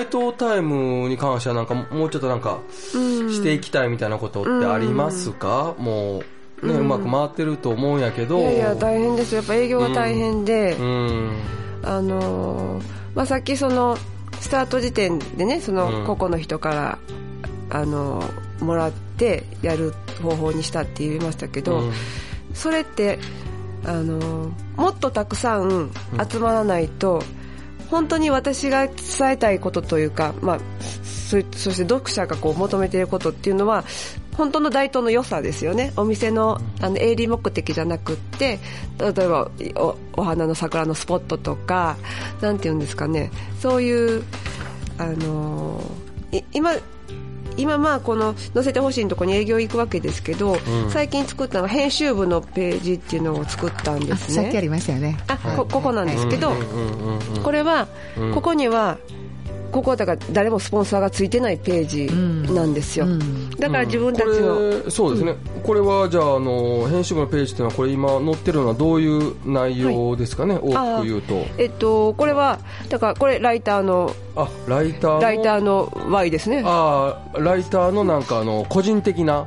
大東タイムに関してはなんかもうちょっとなんかしていきたいみたいなことってありますか、もうね、うまく回ってると思うんやけど。いやいや大変ですやっぱ営業が大変で、うん。あのーまあ、さっきそのスタート時点でねそうん。の個々の人から、あのーもらってやる方法にしたって言いましたけど、うん。それって、あのーもっとたくさん集まらないと、本当に私が伝えたいことというか、まあ、そして読者がこう求めていることっていうのは本当の大東の良さですよね。お店のあの営利目的じゃなくって例えばお花の桜のスポットとかなんていうんですかね。そういうあのー今今まあこの載せてほしいところに営業行くわけですけど、うん。最近作ったのが編集部のページっていうのを作ったんですね。さっきありましたよね。あこここなんですけど、これは、うん。ここにはここはだから誰もスポンサーがついてないページなんですよ、うん。だから自分たちの、これそうですね、これはじゃああの編集部のページっていうのはこれ今載ってるのはどういう内容ですかね、大きく言うと。えっとこれはだからこれライターのあライターの？ライターの Y ですね。あーライターのなんかあの個人的な？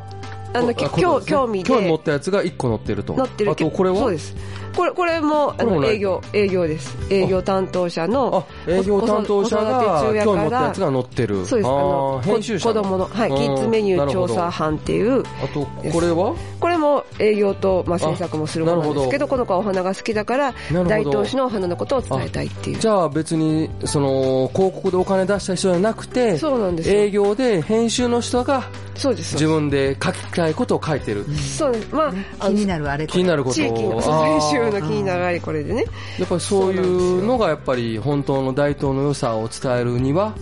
あのね。興味で。興味持ったやつが1個載ってると。載ってるあとこれは？そうですこれこれもあの営業営業です。営業担当者のあ営業担当者が子育て中や興味持ったからやつが載ってる。そうです。あ編集者子供の、はい、うんキッズメニュー調査班っていうあとこれは？これも営業と、まあ、制作もするものなんですけどこの子はお花が好きだから大東市のお花のことを伝えたいっていう。じゃあ別にその広告でお金出した人じゃなくてそうなんですよ。営業で編集の人がそうです。自分で書きたいことを書いてる、そうです。まあ気になるあれこれ気になること。地域のそうあー編集の気になられこれでね。やっぱりそういうのがやっぱり本当の大東の良さを伝えるには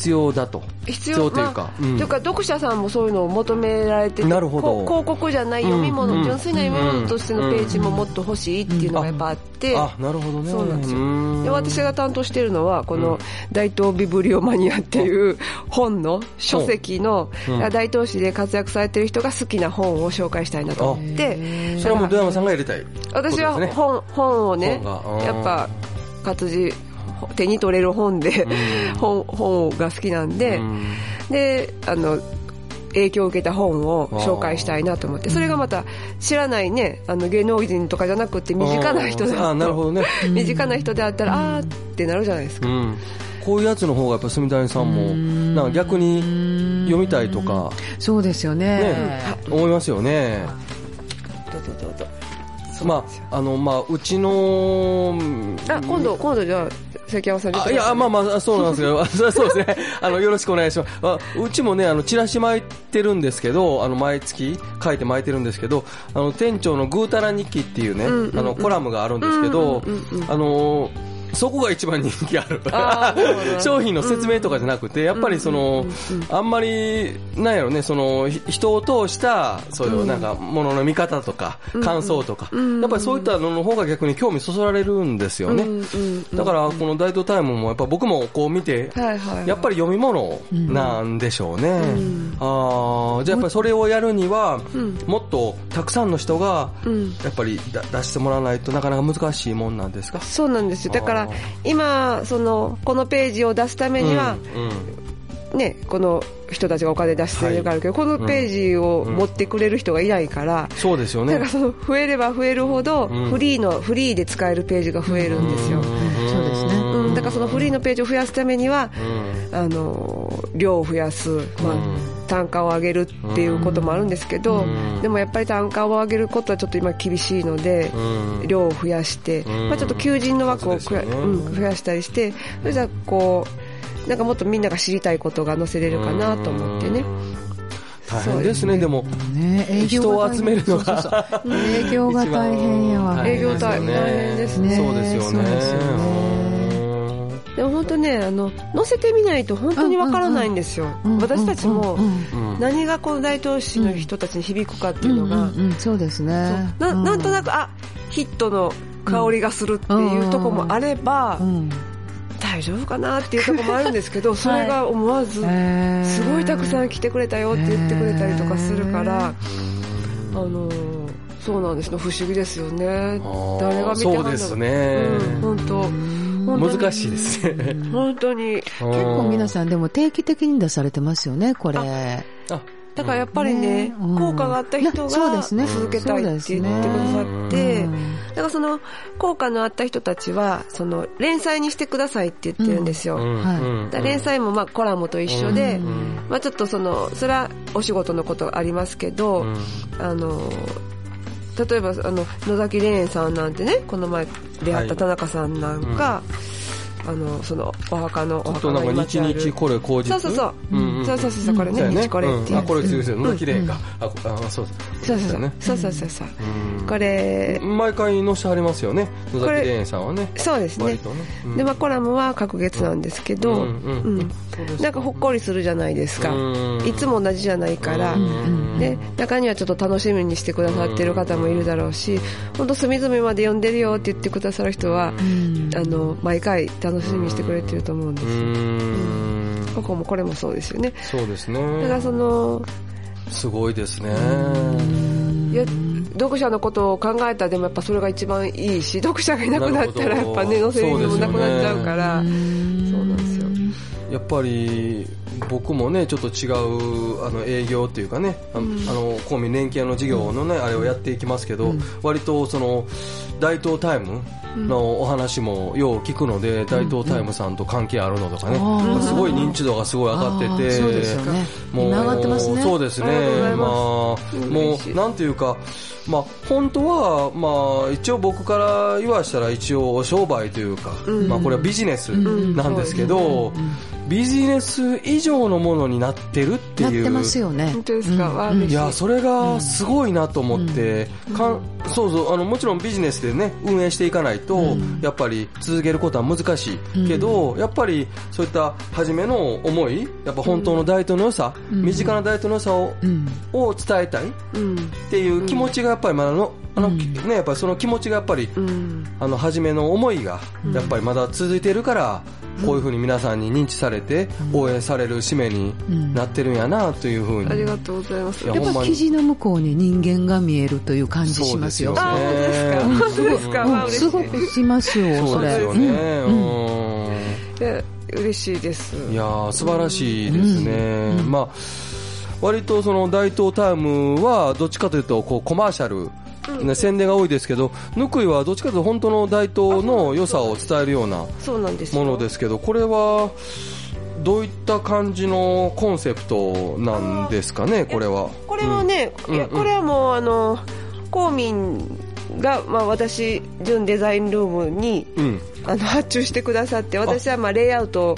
必要だと。必要というか、まあうん。というか読者さんもそういうのを求められててなるほど。こ広告じゃない読み物、うん純粋な読み物としてのページももっと欲しいっていうのがやっぱあって、あなるほどね。そうなんですよ。ん。で私が担当しているのはこの大東ビブリオマニアっていう本の書籍のうん。大東市で活躍されてる人が好きな本を紹介したいなと思って。それはもう土山さんがやりたい私は本本をねやっぱ活字手に取れる本で 本本が好きなんでうん。であの影響を受けた本を紹介したいなと思ってそれがまた知らないねあの芸能人とかじゃなくて身近な人だあなるほどね、身近な人であったらあーってなるじゃないですか。うん、こういうやつの方がやっぱ住谷さんもなんか逆に読みたいとか。そうですよね。ね。思いますよねまああのまあうちのあ今度今度じゃあ関山さんあいやまあまあそうなんですけど そうですね。あのよろしくお願いします。あうちもねあのチラシ巻いてるんですけどあの毎月書いて巻いてるんですけどあの店長のぐうたら日記っていうね、うんうんうんあのコラムがあるんですけど、うんうんうんうん。あのそこが一番人気ある。商品の説明とかじゃなくてやっぱりその、あんまりなんやろねそのひ人を通したそういうなんかものの見方とか感想とか、やっぱりそういったのの方が逆に興味そそられるんですよね、だからこの大東タイムもやっぱ僕もこう見て、やっぱり読み物なんでしょうね、ん。ああじゃあやっぱりそれをやるには、ん。もっとたくさんの人がうん。やっぱりだ出してもらわないとなかなか難しいもんなんですか？そうなんですよ。だから今そのこのページを出すためには、うんね、この人たちがお金出してるからあるけど、このページを持ってくれる人がいないから、そうですよね。だからその増えれば増えるほど、うん。フリーのフリーで使えるページが増えるんですよ、そうですね。うん、だからそのフリーのページを増やすためには、うん。あの量を増やす、まあうん単価を上げるっていうこともあるんですけど、うん。でもやっぱり単価を上げることはちょっと今厳しいので、うん。量を増やして、ん。まあ、ちょっと求人の枠をそうですよね。うん、増やしたりしてそれじゃあこうなんかもっとみんなが知りたいことが載せれるかなと思ってね。大変ですねでも。ね営業が大変。人を集めるのが。そうそうそう。営業が大変やわ。営業大大変大変ですね。そうですよね。そうでも本当ねあの載せてみないと本当にわからないんですよ、うん私たちもうんうんうん。何がこの大東市の人たちに響くかっていうのが、うんうんうんそうですね。ななんとなくくあヒットの香りがするっていうところもあれば、うん。大丈夫かなっていうところもあるんですけど、それが思わず、すごいたくさん来てくれたよって言ってくれたりとかするから、あのーそうなんですね。不思議ですよね。誰が見てはんのそうですね。うん本当難しいですね。本当に。結結構皆さんでも定期的に出されてますよね、これ。あだからやっぱりね、ねうん。効果があった人がそうですね。続けたいって言ってくださって、うんだからその効果のあった人たちは、その連載にしてくださいって言ってるんですよ。うんはいうん。だから連載もまあコラムと一緒で、うん。まあちょっとその、それはお仕事のことありますけど、うん。あの、例えばあの野崎蓮園さんなんてねこの前出会った田中さんなんか、あのそのお墓のおちょっ墓のとなんか日今ある日これ口実？そうそうそう、うんうん。そうそうそうこれね、そうや日これっていう。うん。あ、これですよ。うん。野崎蓮か。あ、こあそう。そうそうそう。ね。そうそうそうそう。うん。これ毎回載せてはりますよね。野崎蓮さんはね。そうですね。ね。うん。でまあコラムは隔月なんですけど、ううん。ん。うん。そうですなんかほっこりするじゃないですか、うん。いつも同じじゃないから、うん。で中にはちょっと楽しみにしてくださってる方もいるだろうし本当隅々まで読んでるよって言ってくださる人は、うん。あの毎回楽しみにしてくれてると思うんです。よ、うん。ここもこれもそうですよね。そうですね。だからそのすごいですね。いや読者のことを考えたらでもやっぱそれが一番いいし読者がいなくなったらやっぱね載せる意味もなくなっちゃうからやっぱり僕もねちょっと違うあの営業っていうかね、ああの公民連携の事業のね、あれをやっていきますけど、割とその大東タイムのお話もよう聞くので、大東タイムさんと関係あるのとかね、あーすごい認知度がすごい上がってて、そうですよね。もうね。そうですね、まあ、もうなんていうか、まあ、本当は、まあ、一応僕から言わしたら一応商売というか、うん。まあ、これはビジネスなんですけど、ビジネス以上のものになってるっていう。なってますよね。本。当ですか、うん。い。いや、それがすごいなと思って、かんそうそう、あの、もちろんビジネスでね、運営していかないと、やっぱり続けることは難しいけど、やっぱりそういった初めの思い、やっぱ本当の大東の良さ、身近な大東の良さを、うん。を伝えたいっうん。ていう気持ちがやっぱりまだの、あの、ね、やっぱりその気持ちがやっぱり、うん。あの、初めの思いが、やっぱりまだ続いてるから、こういうふうに皆さんに認知されて、応援される使命になってるんやな、というふうに。ありがとうございます。いややっぱ記事の向こうに人間が見えるという感じしますよ。あ本当ですすごくしますよ、そそうれ。ですよね。いや嬉しいです。うんいやー素晴らしいですね。まあ、割とその大東タイムはどっちかというとこうコマーシャル、ね、宣伝が多いですけど、ぬくいはどっちかというと本当の大東の良さを伝えるようなものですけど、これはどういった感じのコンセプトなんですかね、これは。これはね、うんこれはもうあの公民が、まあ、私純デザインルームにうん。あの発注してくださって私はまあレイアウト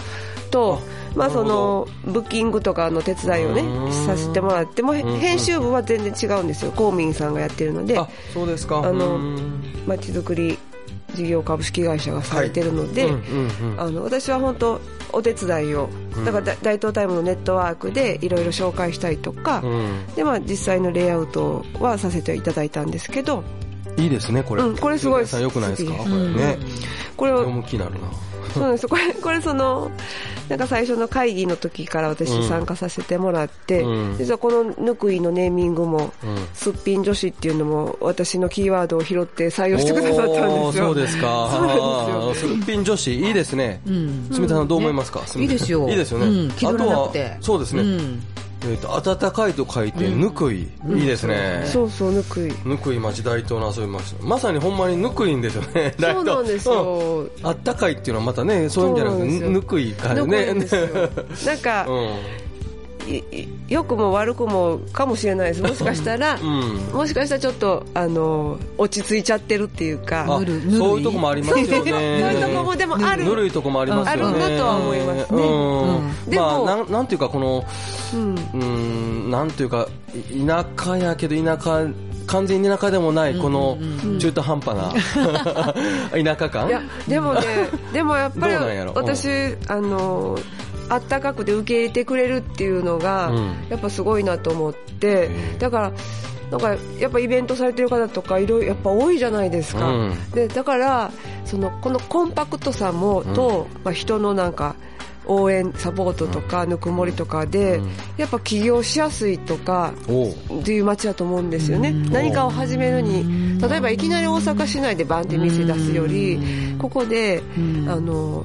とまあ、そのブッキングとかの手伝いをねうん。させてもらっても編集部は全然違うんですよ。公民さんがやってるので。あ、そうですか。あのうん。まちづくり事業株式会社がされてるので、うんうんうんあの私は本当お手伝いをだからだ大東タイムのネットワークでいろいろ紹介したりとか、うん。でまあ、実際のレイアウトはさせていただいたんですけど。いいですね、これ。うんこれすごい皆さん良くないですか？好これね。これを読む気になるな。そうなんです。よこれこれそのなんか最初の会議の時から私参加させてもらって、うん。実はこのぬくいのネーミングも、うん。すっぴん女子っていうのも私のキーワードを拾って採用してくださったんですよ。そうですか。そうなんですよ。すっぴん女子、いいですね。うん。すみたさんどう思いますか、すみれさんいいですよいいですよね。うん。気取らなくて。あとは、そうですね。うんえっと、暖かいと書いて、ぬくい。いいですね。そうそうぬくいぬくい町大東の遊びました。まさにほんまにぬくいんですよね。そうなんですうんよ、あったかいっていうのはまたね、そういうんじゃなくて、ぬくい感じね。なんか、い い良くも悪くもかもしれないです。もしかしたら、うん。もしかしたらちょっとあの落ち着いちゃってるっていうか。そういうとこもありますよね。そういうとこもでもある。ぬるいとこもありますよね。あるなとは思いますね。うん。でもまあ、なん、なんていうか、この、うん。うん、なんていうか、い田舎やけど田舎、完全に田舎でもない、この中途半端な 田舎感。いやでもねでもやっぱり私あのあったかくて受け入れてくれるっていうのが、うん。やっぱすごいなと思ってえだからなんかやっぱイベントされてる方とかいろいろやっぱ多いじゃないですか、うん。でだからそのこのコンパクトさもと、まあ、人のなんか応援サポートとかぬくもりとかで、うん。やっぱ起業しやすいとかっていう街だと思うんですよね、何かを始めるに例えばいきなり大阪市内でバンって店出すよりここでうん。あの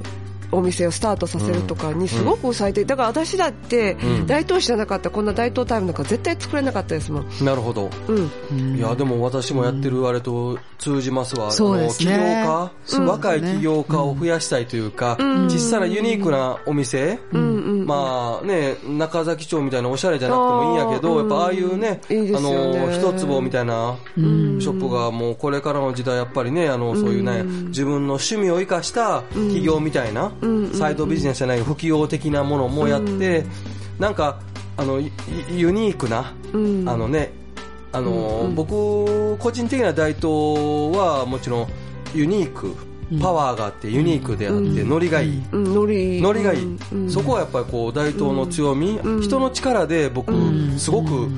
お店をスタートさせるとかにすごく最適だから私だってうん。大東市じゃなかったらこんな大東タイムなんか絶対作れなかったですもん、なるほど。うん、いや、でも私もやってるあれと通じますわ。そうですね。起業家、若い起業家を増やしたいというか、ん。小さなユニークなお店、うん。うんまあね、中崎町みたいなおしゃれじゃなくてもいいんやけど、やっぱああいうね、いいですあの、一坪みたいなうん。ショップがもうこれからの時代やっぱりね、あの、そういうね、自分の趣味を生かした起業みたいな、サイドビジネスじゃない不起業的なものもやって、なんか、あの、ユユニークな、うん。あのね、あの、僕、個人的な大東はもちろんユニーク、パワーがあってユニークであって、ノリがいい。うん、ノリ。がいい、そこはやっぱりこう大東の強み、人の力で僕、すごく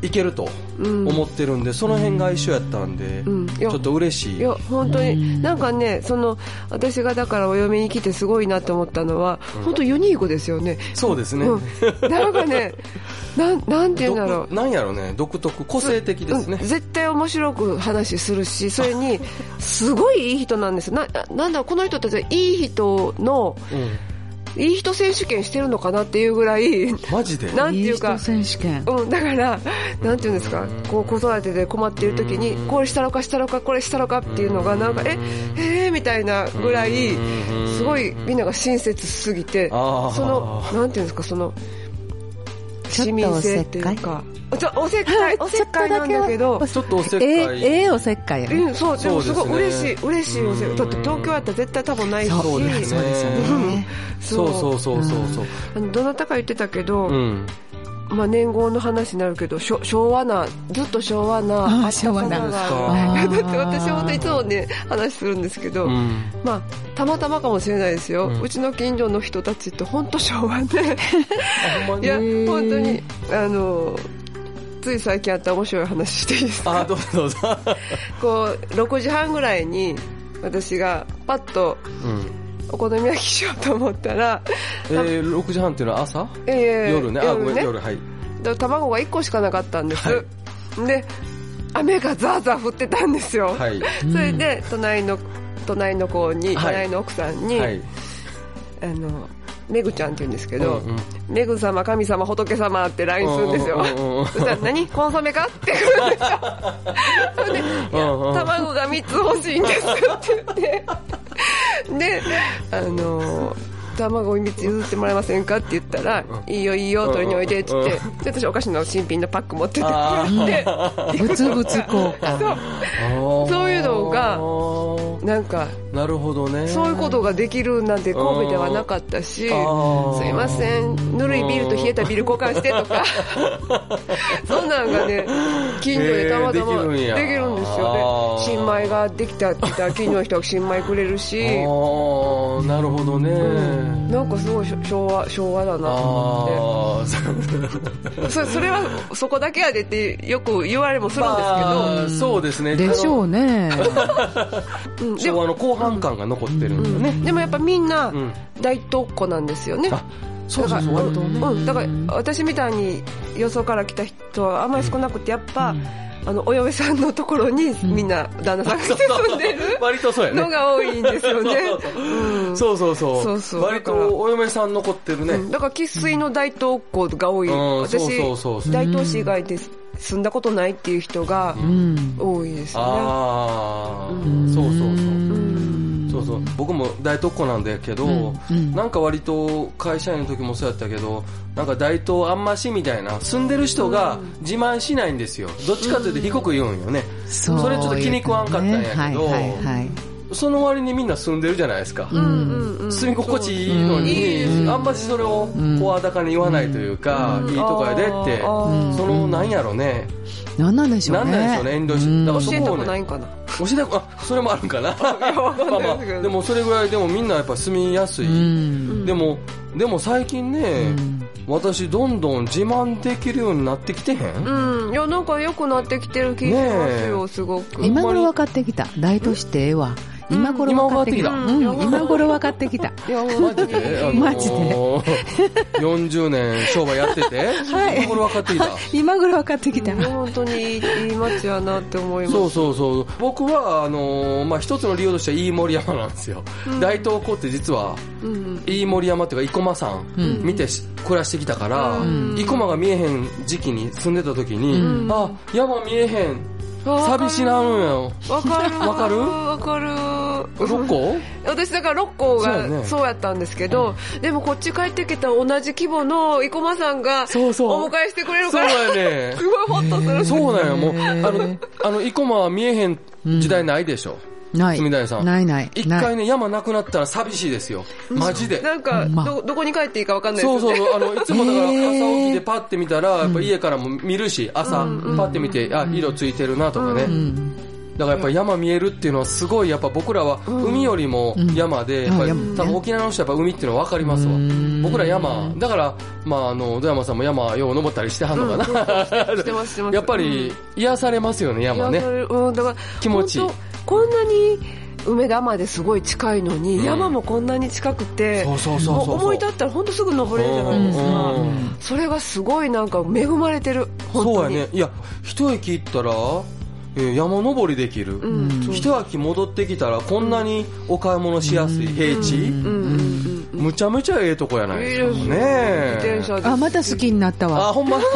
いけると思ってるんで、その辺が一緒やったんで、うん。ちょっと嬉しい。いや本当になんかねその私がだからお嫁に来てすごいなと思ったのは、本当ユニークですよね。そうですね。うん、なんかね なんなんて言うんだろう。独なんやろね、独特、個性的ですね。うん。絶対面白く話するしそれに すごいいい人なんです。ななんだろうこの人たちはいい人のうんいい人選手権してるのかなっていうぐらいマジで？なんていうかいい人選手権。うん、だから、なんていうんですか、こう子育てで困っている時に、これしたろかしたろか、これしたろかっていうのが、なんか、え、えー、みたいなぐらい、すごいみんなが親切すぎて、その、なんていうんですか、その、市民性っていうか、ちょおせっかい、おせっかいなんだけど、ちょっとおせっかえい。え、ええおせっかいやね。うん、そう、でもすごい嬉しい、嬉しいおせっかい。だって東京やったら絶対多分ないし、そうですねそうですよね。そうそうそうそうそう。あのどなたか言ってたけど、うん。まあ、年号の話になるけどしょ昭和なずっと昭和な昭和な。ったかさあがあるーだって私本当いつもね話するんですけど、うん。まあたまたまかもしれないですよ、ううんちの近所の人たちって本当昭和で いや本当にあのつい最近あった面白い話していいですか？あ、どうぞどうぞ。こう6時半ぐらいに私がパッとうん。お好み焼きしようと思ったら、えー、6時半っていうのは朝？えー夜ね。あ、ごめん、夜、はい。だから卵が1個しかなかったんです、で雨がザーザー降ってたんですよ、はい。それで隣の隣の子に、はい。隣の奥さんに、はい。あのめぐちゃんって言うんですけど、うんうん。めぐ様神様仏様って LINE するんですよ、そしたら何？コンソメか？って来るんですよ。それで卵が3つ欲しいんですって言ってであの卵3つ譲ってもらえませんかって言ったら、いいよいいよ取りにおいでって言って、私お菓子の新品のパック持ってって。あで 物々交換。そう。そういうのがなんかなるほどね。そういうことができるなんて神戸ではなかったし、すいません、ぬるいビールと冷えたビール交換してとか、そんなんがね、近所でたまたまできるんや。ですあよ。ー。で、新米ができたって言ったら、近所の人が新米くれるし、あー。なるほどね。なんかすごい昭和、昭和だなと思って。そ それはそこだけやでってよく言われもするんですけど、まあそうですね。でしょうね。昭和の後半感が残ってるんだよね。でもやっぱみんなうん大東っ子なんですよね。あ、そうそうそう。だから。うん、だから私みたいによそから来た人はあんまり少なくてやっぱ、あのお嫁さんのところにみんな旦那さんが住んでる 割とそうやね。のが多いんですよね。そうそうそう。そうそう割とお嫁さん残ってるね。うんだから生粋の大東っ子が多い、うん私そうそうそうそう大東市以外で住んだことないっていう人がうん。多いですよね。ああ、そうそうそ僕も大東っ子なんだけど、うん。なんか割と会社員の時もそうやったけどなんか大東あんましみたいな住んでる人が自慢しないんですよ。どっちかというと低く言うんよね、そそれちょっと気に食わんかったんやけどはいはいはい。その割にみんな住んでるじゃないですか、うんうんうん。住み心地いいのに、よあんましそれを声高に言わないというか、いいとこやでって、そのなんやろね、なんなんでしょうね。なんなんでしょうね遠慮しだからそ教えたこをねくないんかな。教えたく あそれもあるんかな。わかんまあまない。でもそれぐらいでもみんなやっぱ住みやすい、うん。でもでも最近ね、私どんどん自慢できるようになってきてへん、うん、いやなんか良くなってきてる気がしますよ、すごく。今頃分かってきた。大都市ってええわ。今頃分かってきた。今頃分かってきた。マ。ジで、あの マジでー、40年商売やってて、はい今頃分かってきた。今頃分かってきた。本当にいい街やなって思います。そうそうそう。僕は、あのーまあ、一つの理由としては飯盛山なんですよ。大東湖って実は、うんうん。飯盛山っていうか、生駒山、うん見てし暮らしてきたから、ん生駒が見えへん時期に住んでた時に、うんあ、山見えへん。寂しなるんよ。わかる。わかる？わかる。六個私だから六校そうやねがそうやったんですけど、でもこっち帰ってきた同じ規模の生駒さんがそうそうお迎えしてくれるそうから、だよね す。ごいホッとする。そうなんよ、もう、あの、あの、生駒は見えへん時代ないでしょ。ない。住谷さんないない。一回ね、山なくなったら寂しいですよ。マジで。なんか、ど、どこに帰っていいかわかんないですよね。そうそうそう、あの、いつもだから朝起きてパッて見たら、やっぱ家からも見るし、朝、パッて見て、あ、色ついてるなとかね。うん。だからやっぱ山見えるっていうのはすごい、やっぱ僕らは海よりも山で、やっぱり多分沖縄の人はやっぱ海っていうのは分かりますわうん。僕ら山、だから、まああの、土山さんも山よう登ったりしてはんのかな。してます、してます。やっぱり癒されますよね、山ねいや。それうん、だから、気持ちこんなに、梅田まですごい近いのに、うん。山もこんなに近くて、思い立ったら本当すぐ登れるじゃないですか。うん。それがすごいなんか恵まれてる、本当に。そうやね。いや、一駅行ったら、えー山登りできる。一駅戻ってきたらこんなにお買い物しやすい。平地、うん。うん。うんむちゃむちゃええとこやないですか。ねあ、また好きになったあわ。ほんま。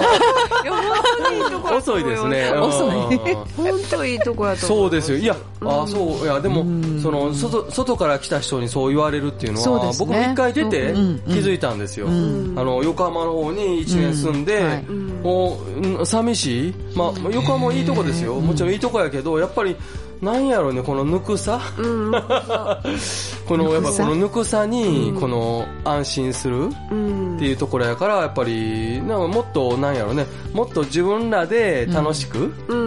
遅い思ですね。よ遅いうん 本当いいとこやと思そうですよ。いや、うん。あそう。いやでも、その外外から来た人にそう言われるっていうのは、僕も一回出て気づいたんですよ、うん。あの横浜の方に1年住んで、もううん寂しい、まあ、横浜もいいとこですよ、もちろんいいとこやけどやっぱりなんやろうねこのぬくさ、うん このやっぱこのぬくさにこの安心するうん。っていうところやからやっぱりなんかもっとなんやろねもっと自分らで楽しくうん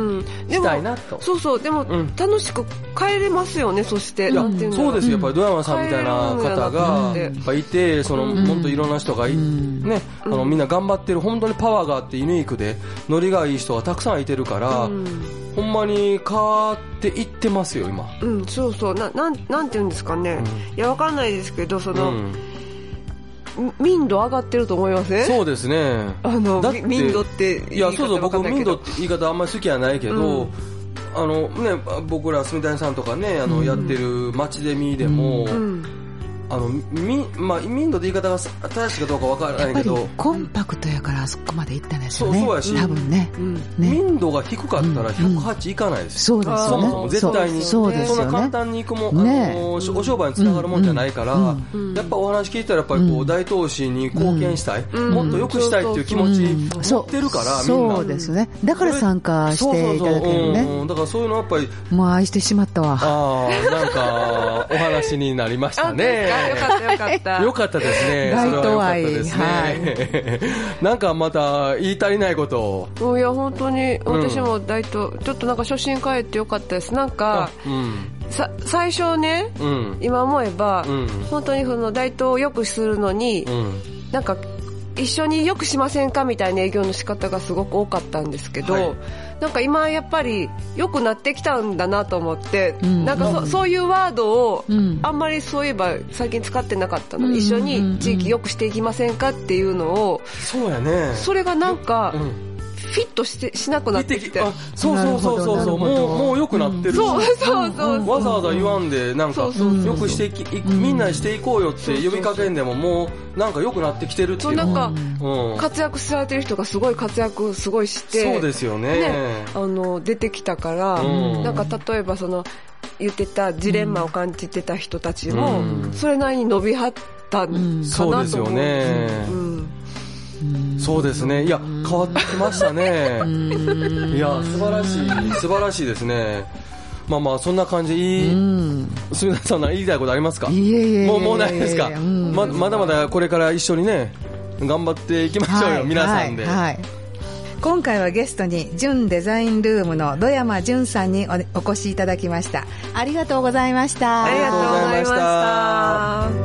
したいなと、そうそうでもん。楽しく帰れますよねそしてそうですよやっぱりドヤマさんみたいな方がうんやっぱいてその本当いろんな人がいねあのみんな頑張ってる本当にパワーがあってユニークでノリがいい人がたくさんいてるからうん。ほんまに変わっていってますよ今。うん、そうそう。ななんなんていうんですかね、いやわかんないですけどその、うん民度上がってると思いません？そうですね。あの民度っていや、そうそう、僕、民度って言い方あんまり好きはないけど、うん。あのね、僕ら、住谷さんとかね、あの、やってる街で見でも、うんあの、み、まあ、民度って言い方が正しいかどうかわからやっぱりないけど、コンパクトやからあそこまで行ったんですよね。そうそうやし多分ね。うんね。民度が低かったら108いかないですよ。そうですよね。そもそも絶対に。そうですそんな簡。単に行くもあの、お商売につながるもんじゃないから、うんやっぱお話聞いたら、やっぱりこう、大東市に貢献したい、うんもっと良くしたいっていう気持ち持ってるから、みんな。そうですね。だから参加していただけるそうそうだからそういうのはやっぱり、もう愛してしまったわ。ああ、なんか、お話になりましたね。あよかったよかったよかったですね。大東愛はよかったですね。なんかまた言い足りないことを。いや本当に私も大東、ちょっとなんか初心帰ってよかったですなんかうん。さ最初ねうん。今思えば、うん本当にその大東を良くするのに、うん。なんか一緒によくしませんかみたいな営業の仕方がすごく多かったんですけど、はい。なんか今やっぱり良くなってきたんだなと思って、うん。なんかそ,、そういうワードを、うん。あんまりそういえば最近使ってなかったの、うん一緒に地域良くしていきませんかっていうのをそうやね。それがなんかうん。フィットしてしなくなってきて、あそうそうそうそう。そう。もう、もう良くなってる。し。そうそうそう。わざわざ言わんで、なんか、よくしていき、いみんなしていこうよって呼びかけんでも、もう、なんか良くなってきてるっていう。なんか、うん。活躍されてる人がすごい活躍すごいしてそうですよね。ね、あの出てきたから、うん。なんか例えばその言ってたジレンマを感じてた人たちも、うん。それなりに伸びはったかなと思う、そうですよね。うんそうですね。いや、変わってきましたね。いや、素晴らしい、素晴らしいですね。まあまあ、そんな感じでいい、うん。すみません、そんな言いたいことありますか？いえいえいえもう、もうないですか、うんままだまだこれから一緒にね、頑張っていきましょうよ、皆さんで。はいはい今回はゲストに純デザインルームの土山純さんにおお越しいただきましたありがとうございましたありがとうございました。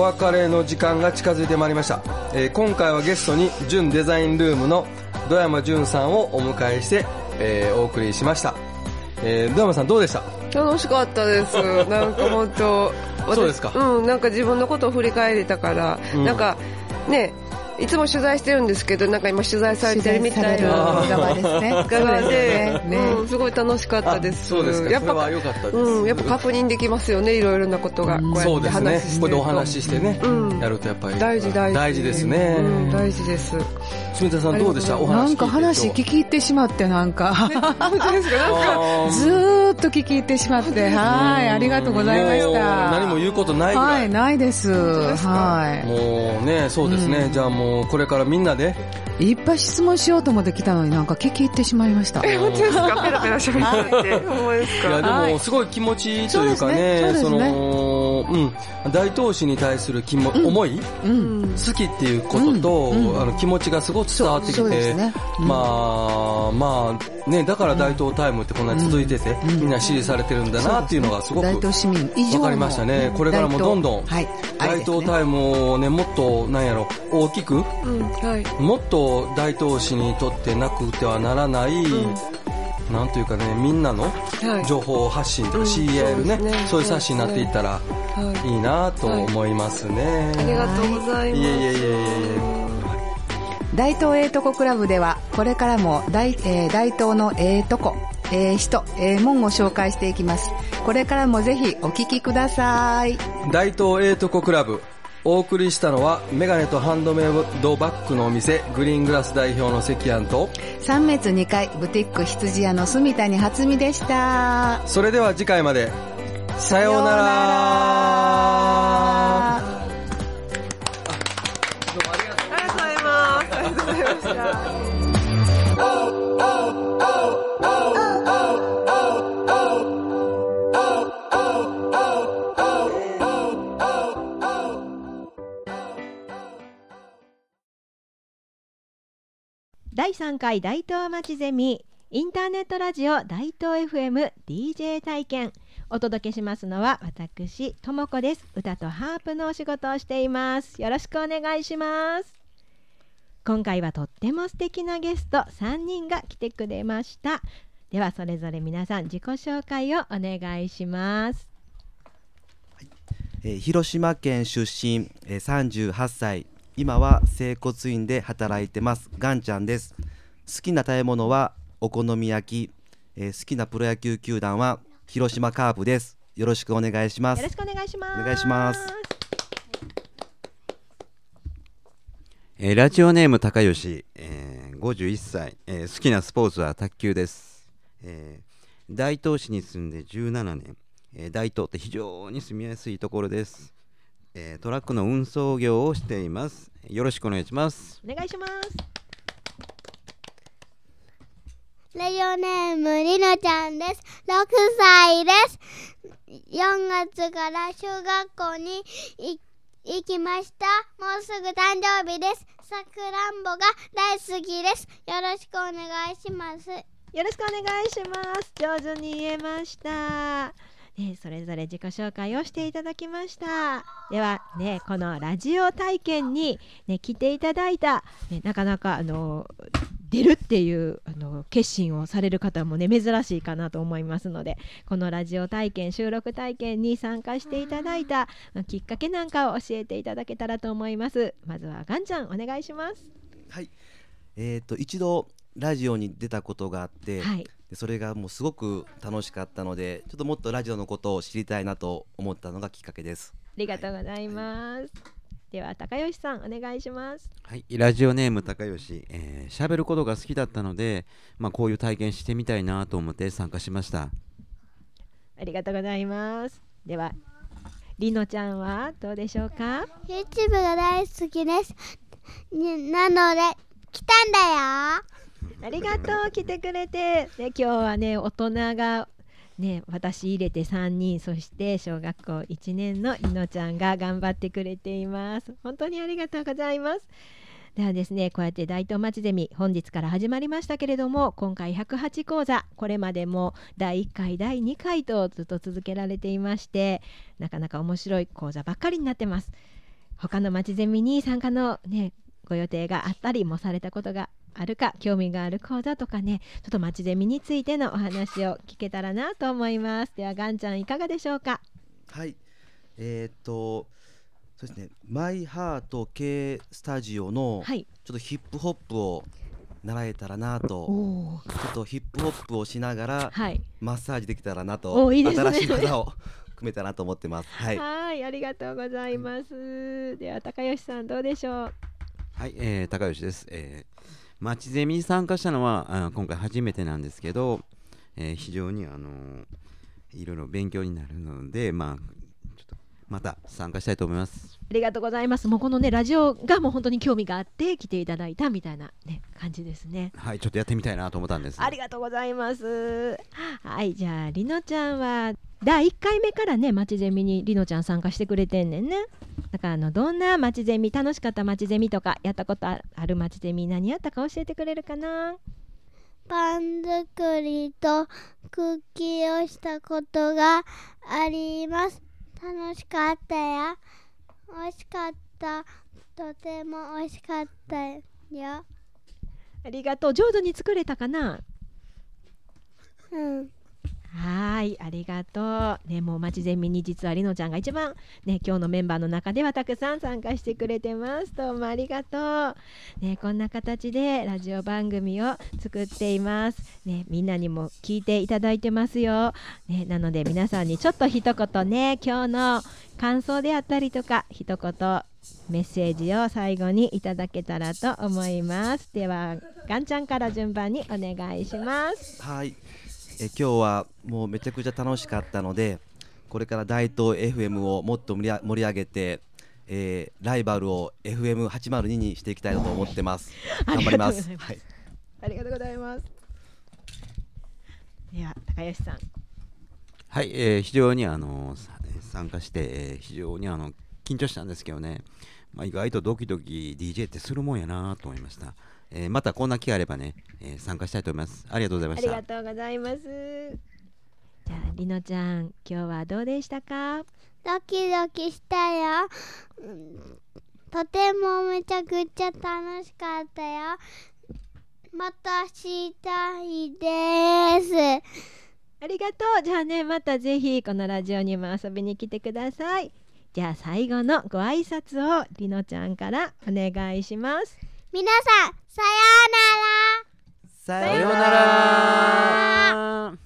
お別れの時間が近づいてまいりました、えー今回はゲストに純デザインルームの土山純さんをお迎えして、えーお送りしました、えー土山さんどうでした？楽しかったです。なんか本当。私そうですかうん、なんか自分のことを振り返れたから、うんなんか、ね、いつも取材してるんですけど、なんか今取材されてるみたいな。側ですね。側で、ねうん、すごい楽しかったです。そうですかやっぱそれは良かったですうん、やっぱ確認できますよね、いろいろなことが。こうやって話して。ここでお話ししてね、うんやるとやっぱり大事大事。大事ですね、うん、大事です。住田さんどうでした？お話なんか話聞きき入ってしまって、なんか。本当ですか？なんか、ずーっと聞き入ってしまって、はい、ありがとうございました。何も言うことないはい、ないです。はもうねそうですね、じゃあもうこれからみんなでい。いっぱい質問しようと思ってきたのになんか聞き入ってしまいました。え、本当ですか？ペラペラ喋ってて。ほんまですいやかでもすごい気持ちいいというかね、そうですねそうですねの、うん、大東市に対する気も、思い、うん。好きっていうことと、あの気持ちがすごく伝わってきて、まあ、まあ、ね、だから大東タイムってこんなに続いてて、みんな支持されてるんだなっていうのがすごく大東市民以上のわかりましたね。これからもどんどん、はい。大東タイムをね、もっと、なんやろ、大きく。もっと大東市にとってなくてはならない、なんというかね、みんなのはい情報発信とかうん CL ね、そうですねそういう冊子になっていったらはい。いいなと思いますね。ありがとうございます。いえいえいえいえい大東ええとこクラブではこれからも大,、えー大東のええとこええ人ええもんを紹介していきますこれからもぜひお聞きくださいえ大東エイトコクラブ。お送りしたのは、メガネとハンドメイドバッグのお店、グリーングラス代表の関庵と、三滅2階ブティック羊屋の住谷初美でした。それでは次回まで、さようなら第3回大東町ゼミインターネットラジオ大東 FMDJ 体験。お届けしますのは私ともこです。歌とハープのお仕事をしています。よろしくお願いします。今回はとっても素敵なゲスト3人が来てくれました。ではそれぞれ皆さん自己紹介をお願いします。えー広島県出身、えー38歳。今は整骨院で働いてます。ガンちゃんです。好きな食べ物はお好み焼き、えー好きなプロ野球球団は広島カープです。よろしくお願いします。よろしくお願いします。お願いします。えーラジオネーム高吉、えー51歳、えー好きなスポーツは卓球です、えー大東市に住んで17年、えー大東って非常に住みやすいところです、えートラックの運送業をしていますよろしくお願いしますお願いしますラジオネームりのちゃんです。6歳です。4月から小学校にい行きました。もうすぐ誕生日です。さくらんぼが大好きです。よろしくお願いします。よろしくお願いします。上手に言えました。ね、それぞれ自己紹介をしていただきました。ではね、このラジオ体験に、ね、来ていただいた、ね、なかなかあの出るっていうあの決心をされる方もね珍しいかなと思いますのでこのラジオ体験収録体験に参加していただいたきっかけなんかを教えていただけたらと思います。まずはガンちゃんお願いします。はい。えー、と一度ラジオに出たことがあって、はいでそれがもうすごく楽しかったのでちょっともっとラジオのことを知りたいなと思ったのがきっかけです。ありがとうございます、では高吉さんお願いします。はい、ラジオネーム高吉、えー、喋ることが好きだったので、まあ、こういう体験してみたいなと思って参加しました。ありがとうございます。ではりのちゃんはどうでしょうか？YouTube が大好きです。になので、来たんだありがとう来てくれて。で今日はね大人がね私入れて3人そして小学校1年のりのちゃんが頑張ってくれています。本当にありがとうございます。ではですねこうやって大東町ゼミ本日から始まりましたけれども今回108講座これまでも第1回第2回とずっと続けられていましてなかなか面白い講座ばっかりになってます。他の町ゼミに参加のねご予定があったりもされたことがあるか興味がある講座とかねちょっと町ゼミについてのお話を聞けたらなと思います。ではガンちゃんいかがでしょうか？はい。えーっとそうですね。マイハート系スタジオのはい。ちょっとヒップホップを習えたらなとちょっとヒップホップをしながらはい。マッサージできたらなおと、ーいいですね。新しい技を組めたらなと思ってます。はい。はいありがとうございます。では高吉さんどうでしょう？はい、えー、高吉です。えー、町ゼミに参加したのはあ今回初めてなんですけど、えー非常にあのーいろいろ勉強になるので、まあ、ちょっとまた参加したいと思います。ありがとうございますもうこのねラジオがもう本当に興味があって来ていただいたみたいなね感じですねはい、ちょっとやってみたいなと思ったんです。ありがとうございます。はい、じゃありのちゃんは第1回目からね、まちゼミにりのちゃん参加してくれてんねんね。だからあのどんなまちゼミ、楽しかったまちゼミとか、やったことああるまちゼミ、何やったか教えてくれるかな。パン作りとクッキーをしたことがあります。楽しかったよ。美味しかった。とても美味しかったよ。ありがとう、上手に作れたかな。うん。はい、ありがとう。ね、もうまちゼミに実はりのちゃんが一番ね、今日のメンバーの中ではたくさん参加してくれてます。どうもありがとう。ね、こんな形でラジオ番組を作っています。ね、みんなにも聞いていただいてますよ。ね、なので皆さんにちょっと一言ね、今日の感想であったりとか、一言メッセージを最後にいただけたらと思います。では、ガンちゃんから順番にお願いします。はい。え今日はもうめちゃくちゃ楽しかったので、これから大東 FM をもっと盛り上盛り上げて、えーライバルを FM802 にしていきたいなと思ってます。頑張ります。ありがとうございます。では、高吉さん。はい、えー非常にあのさ参加して、えー非常にあの緊張したんですけどね、まあ、意外とドキドキ DJ ってするもんやなと思いました。えーまたこんな機会あればね、えー参加したいと思います。ありがとうございました。ありがとうございます。じゃあ、りのちゃん、今日はどうでしたか？ドキドキしたよ。うんとてもめちゃくちゃ楽しかったよ。またしたいです。ありがとう。じゃあね、またぜひこのラジオにも遊びに来てください。じゃあ最後のご挨拶をりのちゃんからお願いします。皆さん、さようなら。ささようなら